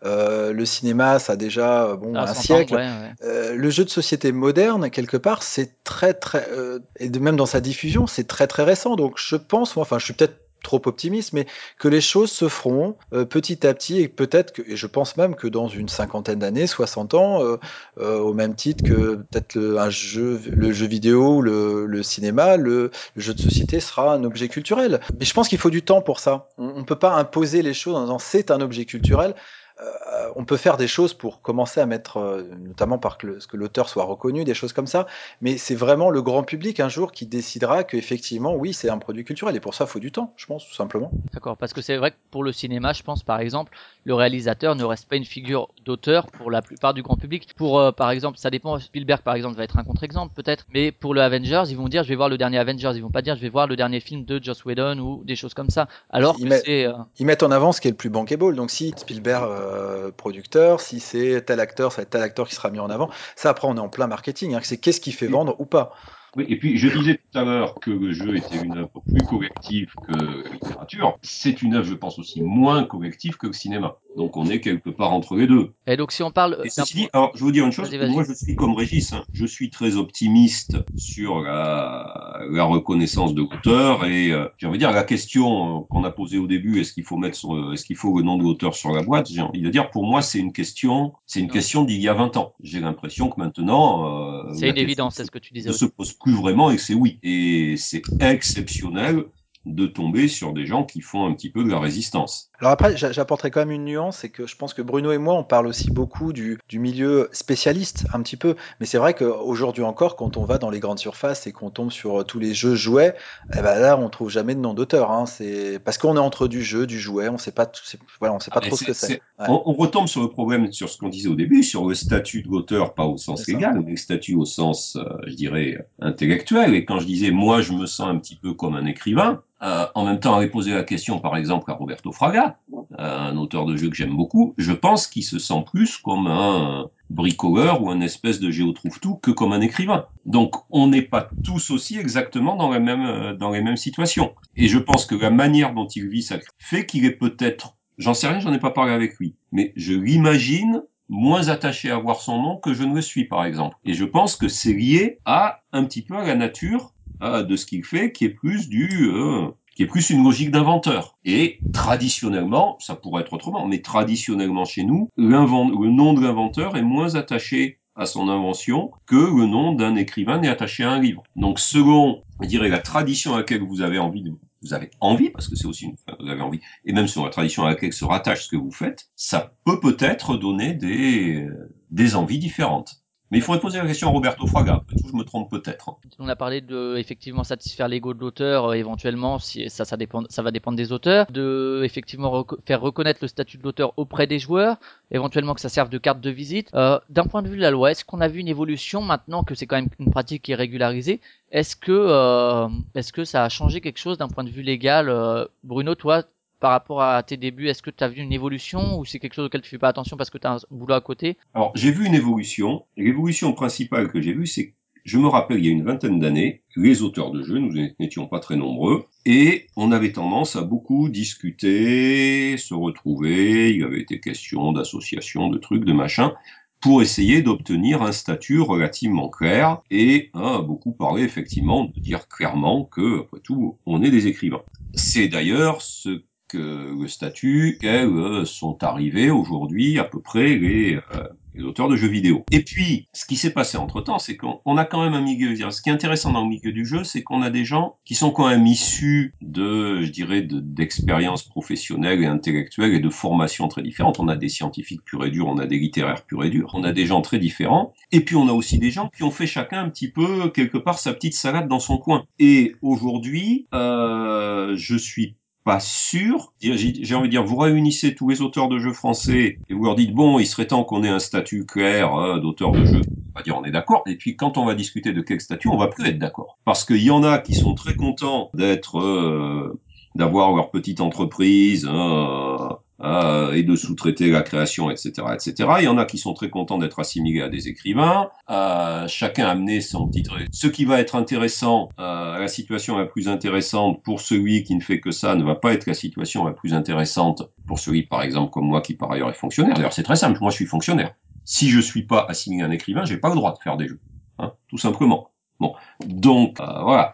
le cinéma, ça a déjà euh, bon À un 100 ans, siècle. ouais, ouais. Euh, le jeu de société moderne, quelque part, c'est très très euh, et de même dans sa diffusion, c'est très très récent. Donc, je pense, moi, enfin, je suis peut-être trop optimiste, mais que les choses se feront euh, petit à petit et peut-être que, et je pense même que dans une cinquantaine d'années, 60 ans, euh, euh, au même titre que peut-être le, un jeu, le jeu vidéo ou le, le cinéma, le, le jeu de société sera un objet culturel. Mais je pense qu'il faut du temps pour ça. On ne peut pas imposer les choses en disant c'est un objet culturel. Euh, on peut faire des choses pour commencer à mettre, euh, notamment par que, le- que l'auteur soit reconnu, des choses comme ça. Mais c'est vraiment le grand public un jour qui décidera qu'effectivement, oui, c'est un produit culturel. Et pour ça, il faut du temps, je pense, tout simplement. D'accord, parce que c'est vrai que pour le cinéma, je pense par exemple, le réalisateur ne reste pas une figure d'auteur pour la plupart du grand public. Pour euh, par exemple, ça dépend, Spielberg par exemple va être un contre-exemple peut-être, mais pour le Avengers, ils vont dire je vais voir le dernier Avengers, ils vont pas dire je vais voir le dernier film de Joss Whedon ou des choses comme ça. Alors Ils que Ils mettent en avant ce qui est le plus bankable. Donc, si Spielberg euh, producteur, si c'est tel acteur, ça va être tel acteur qui sera mis en avant. Ça, après, on est en plein marketing. hein. C'est qu'est-ce qui fait vendre ou pas. Oui, et puis je disais tout à l'heure que le jeu était une œuvre plus collective que la littérature. C'est une œuvre, je pense, aussi moins collective que le cinéma. Donc on est quelque part entre les deux. et donc si on parle Et d'un ceci dit, alors je vous dire une chose, moi je suis comme Régis, hein. je suis très optimiste sur la, la reconnaissance de l'auteur et euh, j'ai envie de dire la question euh, qu'on a posée au début, est-ce qu'il faut mettre sur, est-ce qu'il faut le nom de l'auteur sur la boîte, j'ai envie de dire pour moi c'est une question, c'est une Non. question d'il y a 20 ans. J'ai l'impression que maintenant euh, c'est une évidence, c'est ce que tu disais. ne aussi. se pose vraiment et c'est oui. Et c'est exceptionnel de tomber sur des gens qui font un petit peu de la résistance. Alors après, j'a- j'apporterai quand même une nuance, c'est que je pense que Bruno et moi, on parle aussi beaucoup du, du milieu spécialiste, un petit peu. Mais c'est vrai qu'aujourd'hui encore, quand on va dans les grandes surfaces et qu'on tombe sur euh, tous les jeux jouets, eh ben là, on trouve jamais de nom d'auteur. Hein. C'est parce qu'on est entre du jeu, du jouet, on sait pas, tout- voilà, on sait pas Ah, trop ce que c'est-. Ouais. On, on retombe sur le problème, sur ce qu'on disait au début, sur le statut de l'auteur, pas au sens légal, mais le statut au sens, euh, je dirais, intellectuel. Et quand je disais, moi, je me sens un petit peu comme un écrivain, euh, en même temps, avait posé la question, par exemple, à Roberto Fraga, euh, un auteur de jeu que j'aime beaucoup, je pense qu'il se sent plus comme un bricoleur ou un espèce de géotrouve-tout que comme un écrivain. Donc, on n'est pas tous aussi exactement dans, la même, euh, dans les mêmes situations. Et je pense que la manière dont il vit ça fait qu'il est peut-être, j'en sais rien, j'en ai pas parlé avec lui, mais je l'imagine moins attaché à voir son nom que je ne le suis, par exemple. Et je pense que c'est lié à un petit peu à la nature de ce qu'il fait, qui est plus du, euh, qui est plus une logique d'inventeur. Et traditionnellement, ça pourrait être autrement, mais traditionnellement chez nous, le nom de l'inventeur est moins attaché à son invention que le nom d'un écrivain n'est attaché à un livre. Donc selon, je dirais, la tradition à laquelle vous avez envie de vous avez envie, parce que c'est aussi une, vous avez envie, et même sur la tradition à laquelle se rattache ce que vous faites, ça peut peut-être donner des, des envies différentes. Mais il faudrait poser la question à Roberto Fraga. Je me trompe peut-être. hein. On a parlé de effectivement satisfaire l'ego de l'auteur, euh, éventuellement, si ça, ça dépend, ça va dépendre des auteurs, de effectivement faire reconnaître le statut de l'auteur auprès des joueurs, éventuellement que ça serve de carte de visite. Euh, D'un point de vue de la loi, est-ce qu'on a vu une évolution maintenant que c'est quand même une pratique qui est régularisée? Est-ce que, euh, est-ce que ça a changé quelque chose d'un point de vue légal? Euh, Bruno, toi, par rapport à tes débuts, est-ce que tu as vu une évolution ou c'est quelque chose auquel tu fais pas attention parce que tu as un boulot à côté? Alors, j'ai vu une évolution. L'évolution principale que j'ai vue, c'est je me rappelle, il y a une vingtaine d'années, les auteurs de jeux, nous n'étions pas très nombreux, et on avait tendance à beaucoup discuter, se retrouver, il avait été question d'associations, de trucs, de machins, pour essayer d'obtenir un statut relativement clair, et hein, beaucoup parler effectivement de dire clairement que, après tout, on est des écrivains. C'est d'ailleurs ce le statut, qu'elles euh, sont arrivés aujourd'hui à peu près les, euh, les auteurs de jeux vidéo. Et puis, ce qui s'est passé entre temps, c'est qu'on on a quand même un milieu. Ce qui est intéressant dans le milieu du jeu, c'est qu'on a des gens qui sont quand même issus de, je dirais, de- d'expériences professionnelles et intellectuelles et de formations très différentes. On a des scientifiques purs et durs, on a des littéraires purs et durs, on a des gens très différents. Et puis on a aussi des gens qui ont fait chacun un petit peu quelque part sa petite salade dans son coin. Et aujourd'hui, euh, je suis pas sûr. J'ai envie de dire, vous réunissez tous les auteurs de jeux français et vous leur dites bon, il serait temps qu'on ait un statut clair hein, d'auteur de jeux. On va dire on est d'accord. Et puis quand on va discuter de quel statut, on va plus être d'accord. Parce qu'il y en a qui sont très contents d'être, euh, d'avoir leur petite entreprise. hein, euh, et de sous-traiter la création, etc., etc. Il y en a qui sont très contents d'être assimilés à des écrivains. Euh, chacun a amené son petit. Ce qui va être intéressant, euh, la situation la plus intéressante pour celui qui ne fait que ça ne va pas être la situation la plus intéressante pour celui, par exemple, comme moi, qui par ailleurs est fonctionnaire. D'ailleurs, c'est très simple. Moi, je suis fonctionnaire. Si je suis pas assimilé à un écrivain, j'ai pas le droit de faire des jeux, hein, tout simplement. Bon, donc euh, voilà.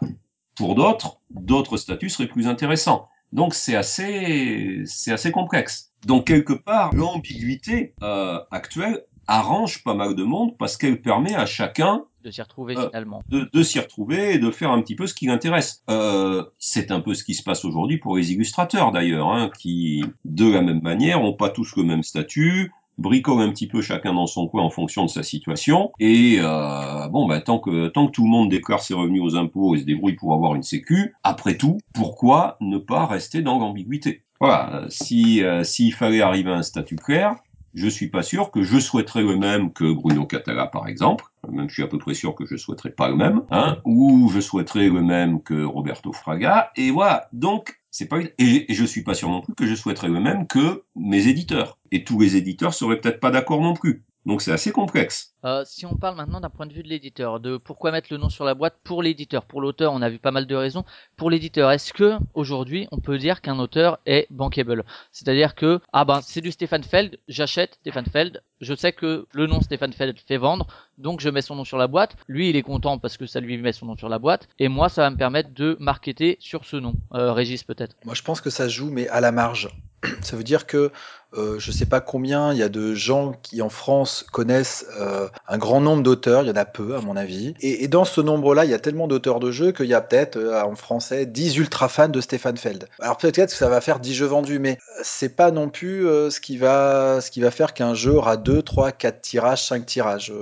Pour d'autres, d'autres statuts seraient plus intéressants. Donc c'est assez, c'est assez complexe. Donc quelque part, l'ambiguïté euh, actuelle arrange pas mal de monde parce qu'elle permet à chacun De s'y retrouver Euh, finalement. de, de s'y retrouver et de faire un petit peu ce qui l'intéresse. Euh, c'est un peu ce qui se passe aujourd'hui pour les illustrateurs d'ailleurs, hein, qui de la même manière ont pas tous le même statut, bricolent un petit peu chacun dans son coin en fonction de sa situation. Et euh, bon, bah, tant que tant que tout le monde déclare ses revenus aux impôts et se débrouille pour avoir une sécu, après tout, pourquoi ne pas rester dans l'ambiguïté? Voilà. Si euh, s'il fallait arriver à un statut clair, je suis pas sûr que je souhaiterais le même que Bruno Catala, par exemple. Même je suis à peu près sûr que je souhaiterais pas le même, hein, ou je souhaiterais le même que Roberto Fraga. Et voilà. Donc, c'est pas, et, je suis pas sûr non plus que je souhaiterais le même que mes éditeurs. Et tous les éditeurs seraient peut-être pas d'accord non plus. Donc c'est assez complexe. Euh, si on parle maintenant d'un point de vue de l'éditeur, de pourquoi mettre le nom sur la boîte pour l'éditeur, pour l'auteur, on a vu pas mal de raisons. Pour l'éditeur, est-ce que aujourd'hui on peut dire qu'un auteur est bankable? C'est-à-dire que ah ben c'est du Stefan Feld, j'achète Stefan Feld, je sais que le nom Stefan Feld fait vendre, donc je mets son nom sur la boîte. Lui il est content parce que ça lui met son nom sur la boîte, et moi ça va me permettre de marketer sur ce nom. Euh, Régis peut-être. Moi, je pense que ça joue, mais à la marge. Ça veut dire que euh, je sais pas combien il y a de gens qui en France connaissent euh, un grand nombre d'auteurs, il y en a peu à mon avis. Et, dans ce nombre-là, il y a tellement d'auteurs de jeux qu'il y a peut-être en français 10 ultra fans de Stéphane Feld. Alors peut-être que ça va faire 10 jeux vendus, mais c'est pas non plus ce qui va ce qui va faire qu'un jeu aura 2, 3, 4 tirages, 5 tirages.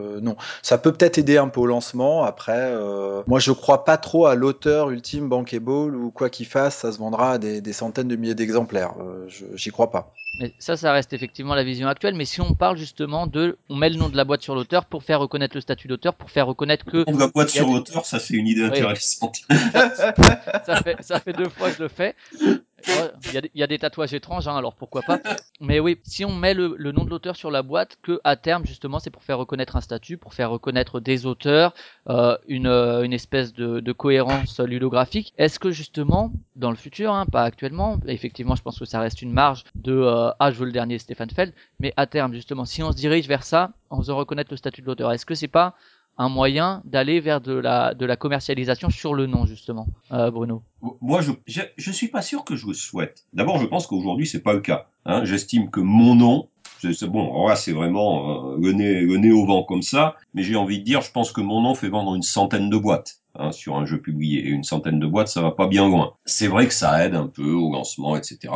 Euh, non, ça peut peut-être aider un peu au lancement. Après, euh, moi je crois pas trop à l'auteur ultime bankable ou quoi qu'il fasse, ça se vendra à des, des centaines de milliers d'exemplaires. Euh, J'y crois pas. Mais ça, ça reste effectivement la vision actuelle. Mais si on parle justement de, on met le nom de la boîte sur l'auteur pour faire reconnaître le statut d'auteur, pour faire reconnaître que On la boîte sur des- auteur, ça c'est une idée intéressante. ça fait, ça fait deux fois que je le fais. Il y, a des- tatouages étranges, hein, alors pourquoi pas. Mais oui, si on met le, nom de l'auteur sur la boîte, que à terme justement, c'est pour faire reconnaître un statut, pour faire reconnaître des auteurs, euh, une, euh, une espèce de, de cohérence ludographique. Est-ce que justement, dans le futur, hein, pas actuellement, effectivement, je pense que ça reste une marge de euh, ah je veux le dernier Stéphane Feld, mais à terme justement, si on se dirige vers ça, en faisant reconnaître le statut de l'auteur, est-ce que c'est pas un moyen d'aller vers de la, de la commercialisation sur le nom justement, euh, Bruno Moi, je, je, suis pas sûr que je le souhaite. D'abord, je pense qu'aujourd'hui, c'est pas le cas. Hein. J'estime que mon nom, c'est bon, c'est vraiment euh, le nez au vent comme ça, mais j'ai envie de dire, je pense que mon nom fait vendre une centaine de boîtes hein, sur un jeu publié. Et une centaine de boîtes, ça va pas bien loin. C'est vrai que ça aide un peu au lancement, etc.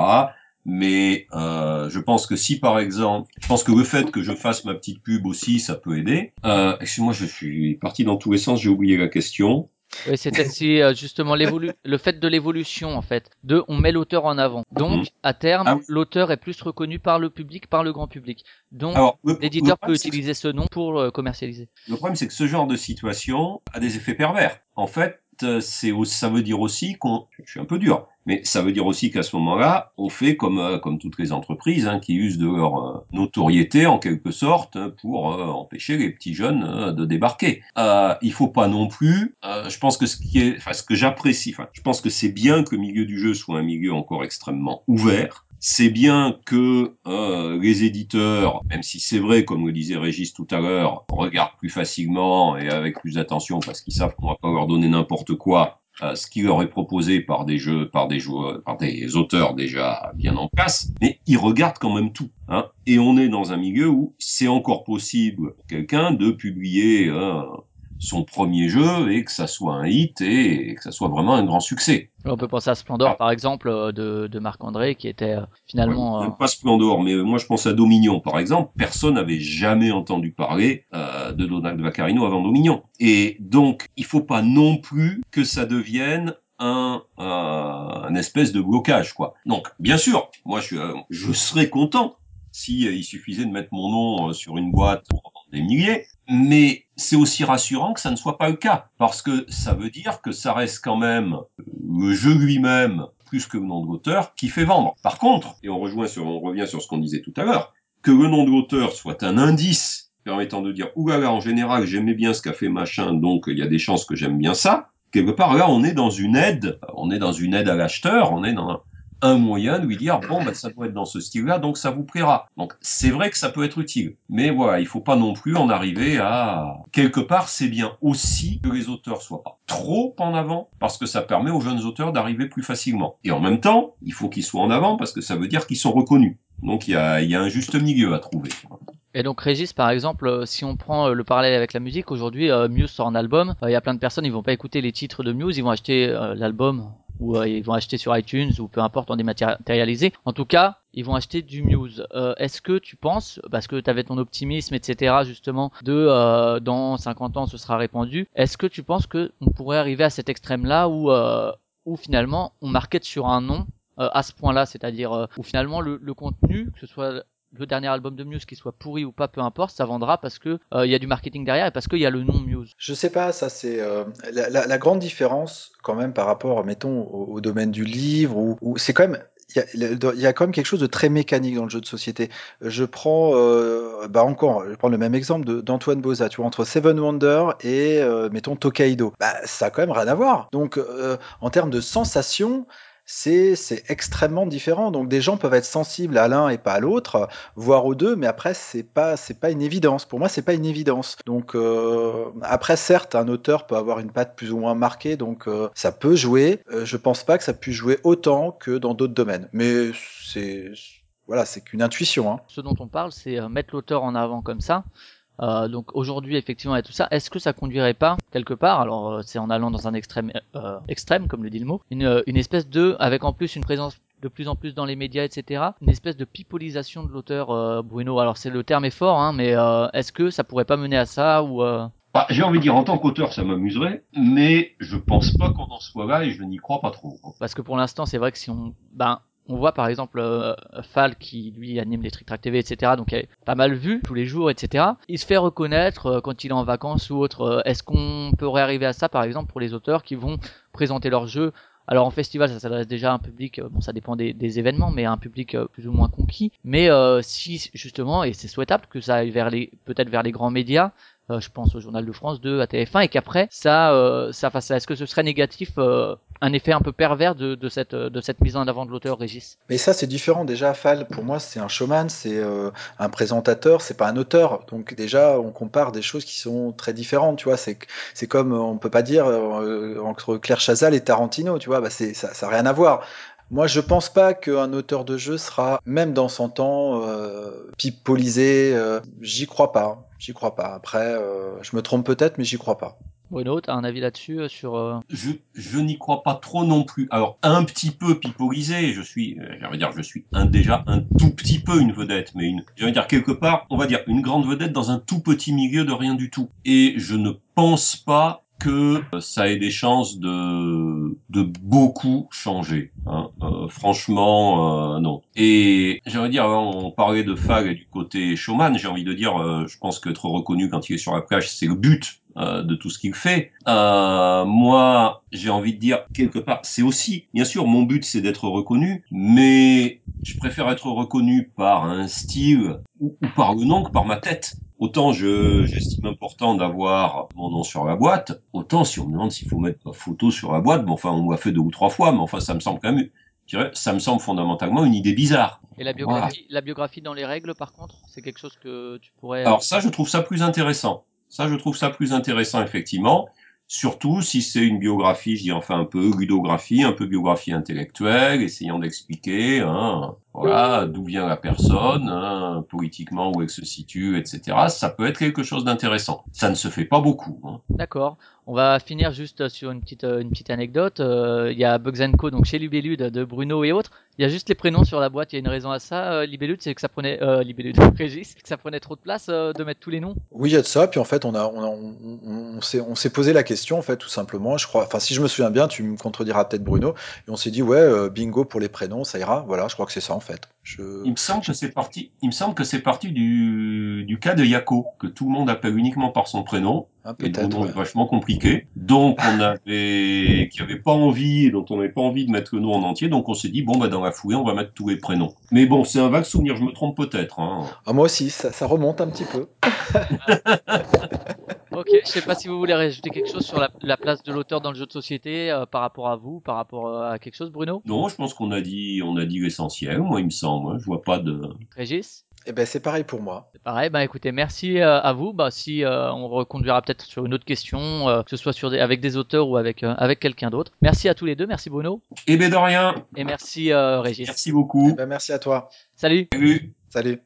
Mais euh, je pense que si par exemple, je pense que le fait que je fasse ma petite pub aussi, ça peut aider. Euh, Excuse-moi, je suis parti dans tous les sens, j'ai oublié la question. Oui, c'était si euh, justement l'évolu le fait de l'évolution en fait, de on met l'auteur en avant. Donc Mhm. à terme, Ah oui. l'auteur est plus reconnu par le public, par le grand public. Donc l'éditeur peut utiliser ce nom pour euh, commercialiser. Le problème, c'est que ce genre de situation a des effets pervers. En fait, c'est au- ça veut dire aussi qu'on, je suis un peu dur, mais ça veut dire aussi qu'à ce moment-là, on fait comme euh, comme toutes les entreprises hein, qui usent de leur euh, notoriété en quelque sorte pour euh, empêcher les petits jeunes euh, de débarquer. Euh, il faut pas non plus. euh, je pense que ce qui est, enfin ce que j'apprécie, enfin, je pense que c'est bien que le milieu du jeu soit un milieu encore extrêmement ouvert. C'est bien que euh, les éditeurs, même si c'est vrai, comme le disait Régis tout à l'heure, regardent plus facilement et avec plus d'attention parce qu'ils savent qu'on va pas leur donner n'importe quoi, euh, ce qui leur est proposé par des jeux, par des joueurs, par des auteurs déjà bien en place, mais ils regardent quand même tout. Hein. Et on est dans un milieu où c'est encore possible pour quelqu'un de publier hein, son premier jeu et que ça soit un hit et que ça soit vraiment un grand succès. On peut penser à Splendor, Ah. par exemple, euh, de, de Marc-André, qui était euh, finalement... Ouais, euh, même pas Splendor, mais moi je pense à Dominion par exemple. Personne n'avait jamais entendu parler euh, de Donald Vaccarino avant Dominion. Et donc il faut pas non plus que ça devienne un, un espèce de blocage quoi. Donc bien sûr, moi je, euh, je serais content si euh, il suffisait de mettre mon nom euh, sur une boîte pour des milliers. Mais c'est aussi rassurant que ça ne soit pas le cas, parce que ça veut dire que ça reste quand même le jeu lui-même, plus que le nom de l'auteur, qui fait vendre. Par contre, et on rejoint sur, on revient sur ce qu'on disait tout à l'heure, que le nom de l'auteur soit un indice permettant de dire, oulala, en général, j'aimais bien ce qu'a fait machin, donc il y a des chances que j'aime bien ça. Quelque part, là, on est dans une aide, on est dans une aide à l'acheteur, on est dans un, moyen de lui dire bon ben ça doit être dans ce style-là donc ça vous plaira. Donc c'est vrai que ça peut être utile, mais voilà il faut pas non plus en arriver à quelque part c'est bien aussi que les auteurs soient pas trop en avant parce que ça permet aux jeunes auteurs d'arriver plus facilement. Et en même temps il faut qu'ils soient en avant parce que ça veut dire qu'ils sont reconnus. Donc il y a, y a un juste milieu à trouver. Et donc Régis, par exemple, euh, si on prend euh, le parallèle avec la musique, aujourd'hui euh, Muse sort un album, Euh, il y a plein de personnes, ils vont pas écouter les titres de Muse, ils vont acheter l'album ou euh, ils vont acheter sur iTunes ou peu importe en dématérialisé. En tout cas, ils vont acheter du Muse. Euh, Est-ce que tu penses, parce que tu avais ton optimisme, etc., justement, de euh, dans 50 ans ce sera répandu, est-ce que tu penses que on pourrait arriver à cet extrême-là où, euh, où finalement on market sur un nom euh, à ce point-là, c'est-à-dire euh, où finalement le, le contenu, que ce soit le dernier album de Muse qui soit pourri ou pas, peu importe, ça vendra parce que euh, y a du marketing derrière et parce qu'il y a le nom Muse. Je sais pas, ça c'est euh, la, grande différence quand même par rapport, mettons, au, domaine du livre, où c'est quand même il y, a, quand même quelque chose de très mécanique dans le jeu de société. Je prends, euh, bah encore, je prendre le même exemple d'Antoine Boza, tu vois, entre Seven Wonder et, mettons, Tokaido. Bah, ça a quand même rien à voir. Donc, en termes de sensation, c'est extrêmement différent. Donc, des gens peuvent être sensibles à l'un et pas à l'autre, voire aux deux, mais après, c'est pas, pas une évidence. Pour moi, c'est pas une évidence. Donc, euh, après, certes, un auteur peut avoir une patte plus ou moins marquée, donc euh, ça peut jouer. Euh, je pense pas que ça puisse jouer autant que dans d'autres domaines. Mais c'est, voilà, c'est qu'une intuition. Hein. Ce dont on parle, c'est euh, mettre l'auteur en avant comme ça. Euh, donc aujourd'hui, effectivement, a tout ça. Est-ce que ça conduirait pas quelque part Alors, euh, c'est en allant dans un extrême, euh, extrême, comme le dit le mot, une, euh, une espèce de, avec en plus une présence de plus en plus dans les médias, etc. Une espèce de pipolisation de l'auteur euh, Bruno? Alors, c'est le terme est fort, hein, mais euh, est-ce que ça pourrait pas mener à ça ou euh, Bah, J'ai envie de dire en tant qu'auteur ça m'amuserait, mais je pense pas qu'on en soit là et je n'y crois pas trop. Parce que pour l'instant, c'est vrai que si on, ben, on voit par exemple euh, qui lui anime les Trick Track TV, etc. Donc il est pas mal vu tous les jours, etc. Il se fait reconnaître euh, quand il est en vacances ou autre. Euh, Est-ce qu'on pourrait arriver à ça par exemple pour les auteurs qui vont présenter leur jeu alors en festival, ça s'adresse déjà à un public, euh, bon ça dépend des, des événements, mais à un public euh, plus ou moins conquis. Mais euh, si justement, et c'est souhaitable que ça aille vers les, peut-être vers les grands médias, euh, je pense au Journal de France 2, à TF1, et qu'après ça, euh, ça. Est-ce que ce serait négatif, euh, un effet un peu pervers de, cette, mise en avant de l'auteur, Régis? Mais ça, c'est différent. Déjà, Fall, pour moi, c'est un showman, c'est un présentateur, c'est pas un auteur. Donc déjà, on compare des choses qui sont très différentes. Tu vois, c'est comme on peut pas dire entre Claire Chazal et Tarantino. Tu vois, bah ça, ça a rien à voir. Moi, je pense pas qu'un auteur de jeu sera, même dans son temps, euh, pipolisé. J'y crois pas. J'y crois pas. Après, euh, je me trompe peut-être, mais j'y crois pas. Bruno, t'as un avis là-dessus euh, sur euh, Je, je n'y crois pas trop non plus. Alors un petit peu pipolisé, je suis, euh, j'allais dire, je suis un, déjà un tout petit peu une vedette, mais une, j'allais dire quelque part, on va dire une grande vedette dans un tout petit milieu de rien du tout. Et je ne pense pas que euh, ça ait des chances de de beaucoup changer. Hein. Euh, franchement, euh, non. Et j'aimerais dire, on parlait de Fag et du côté showman. J'ai envie de dire, euh, je pense qu'être reconnu quand il est sur la plage, c'est le but euh, de tout ce qu'il fait. Euh, moi, j'ai envie de dire quelque part, c'est aussi, bien sûr, mon but c'est d'être reconnu, mais je préfère être reconnu par un style ou, ou par le nom que par ma tête. Autant je j'estime important d'avoir mon nom sur la boîte, autant si on me demande s'il faut mettre ma photo sur la boîte, bon enfin on l'a fait deux ou trois fois, mais enfin ça me semble quand même, je dirais, ça me semble fondamentalement une idée bizarre. Et la biographie, la biographie dans les règles, par contre, c'est quelque chose que tu pourrais. Alors ça, je trouve ça plus intéressant. Ça, je trouve ça plus intéressant, effectivement. Surtout si c'est une biographie, je dis enfin un peu ludographie, un peu biographie intellectuelle, essayant d'expliquer, hein, voilà, d'où vient la personne, hein, politiquement où elle se situe, etc. Ça peut être quelque chose d'intéressant. Ça ne se fait pas beaucoup. Hein. D'accord. On va finir juste sur une petite, euh, une petite anecdote. Euh, Il y a Bugs Co, donc chez Libellude, de Bruno et autres. Il y a juste les prénoms sur la boîte. Il y a une raison à ça. Euh, Libellude, c'est que ça prenait, euh, Libellude, Régis, que ça prenait trop de place euh, de mettre tous les noms. Oui, il y a de ça. Puis en fait, on a, on, a- on, s'est, on s'est posé la question, en fait, tout simplement. Je crois, enfin, si je me souviens bien, tu me contrediras peut-être, Bruno. Et on s'est dit, ouais, euh, bingo pour les prénoms, ça ira. Voilà, je crois que c'est ça, en fait. Je... Il me semble que c'est parti, il me semble que c'est parti du, du cas de Yako, que tout le monde appelle uniquement par son prénom. Ah, Et ouais. est vachement compliqué. Donc on avait, qui avait pas envie, et dont on n'avait pas envie de mettre le nom en entier, donc on s'est dit bon bah dans la foulée on va mettre tous les prénoms. Mais bon c'est un vague souvenir, je me trompe peut-être. Hein. Ah, moi aussi, ça, ça remonte un petit peu. Ok, je sais pas si vous voulez rajouter quelque chose sur la, la place de l'auteur dans le jeu de société euh, par rapport à vous, par rapport euh, à quelque chose, Bruno, Non, je pense qu'on a dit, on a dit l'essentiel. Moi il me semble, hein. je vois pas de. Régis? Et ben, c'est pareil pour moi. C'est pareil, bah écoutez, merci euh, à vous. Bah si euh, on reconduira peut-être sur une autre question, euh, que ce soit sur des, avec des auteurs ou avec euh, avec quelqu'un d'autre. Merci à tous les deux, merci Bruno Eh ben de rien. et merci euh, Régis. Merci beaucoup. Eh ben, merci à toi. Salut. Salut. Salut.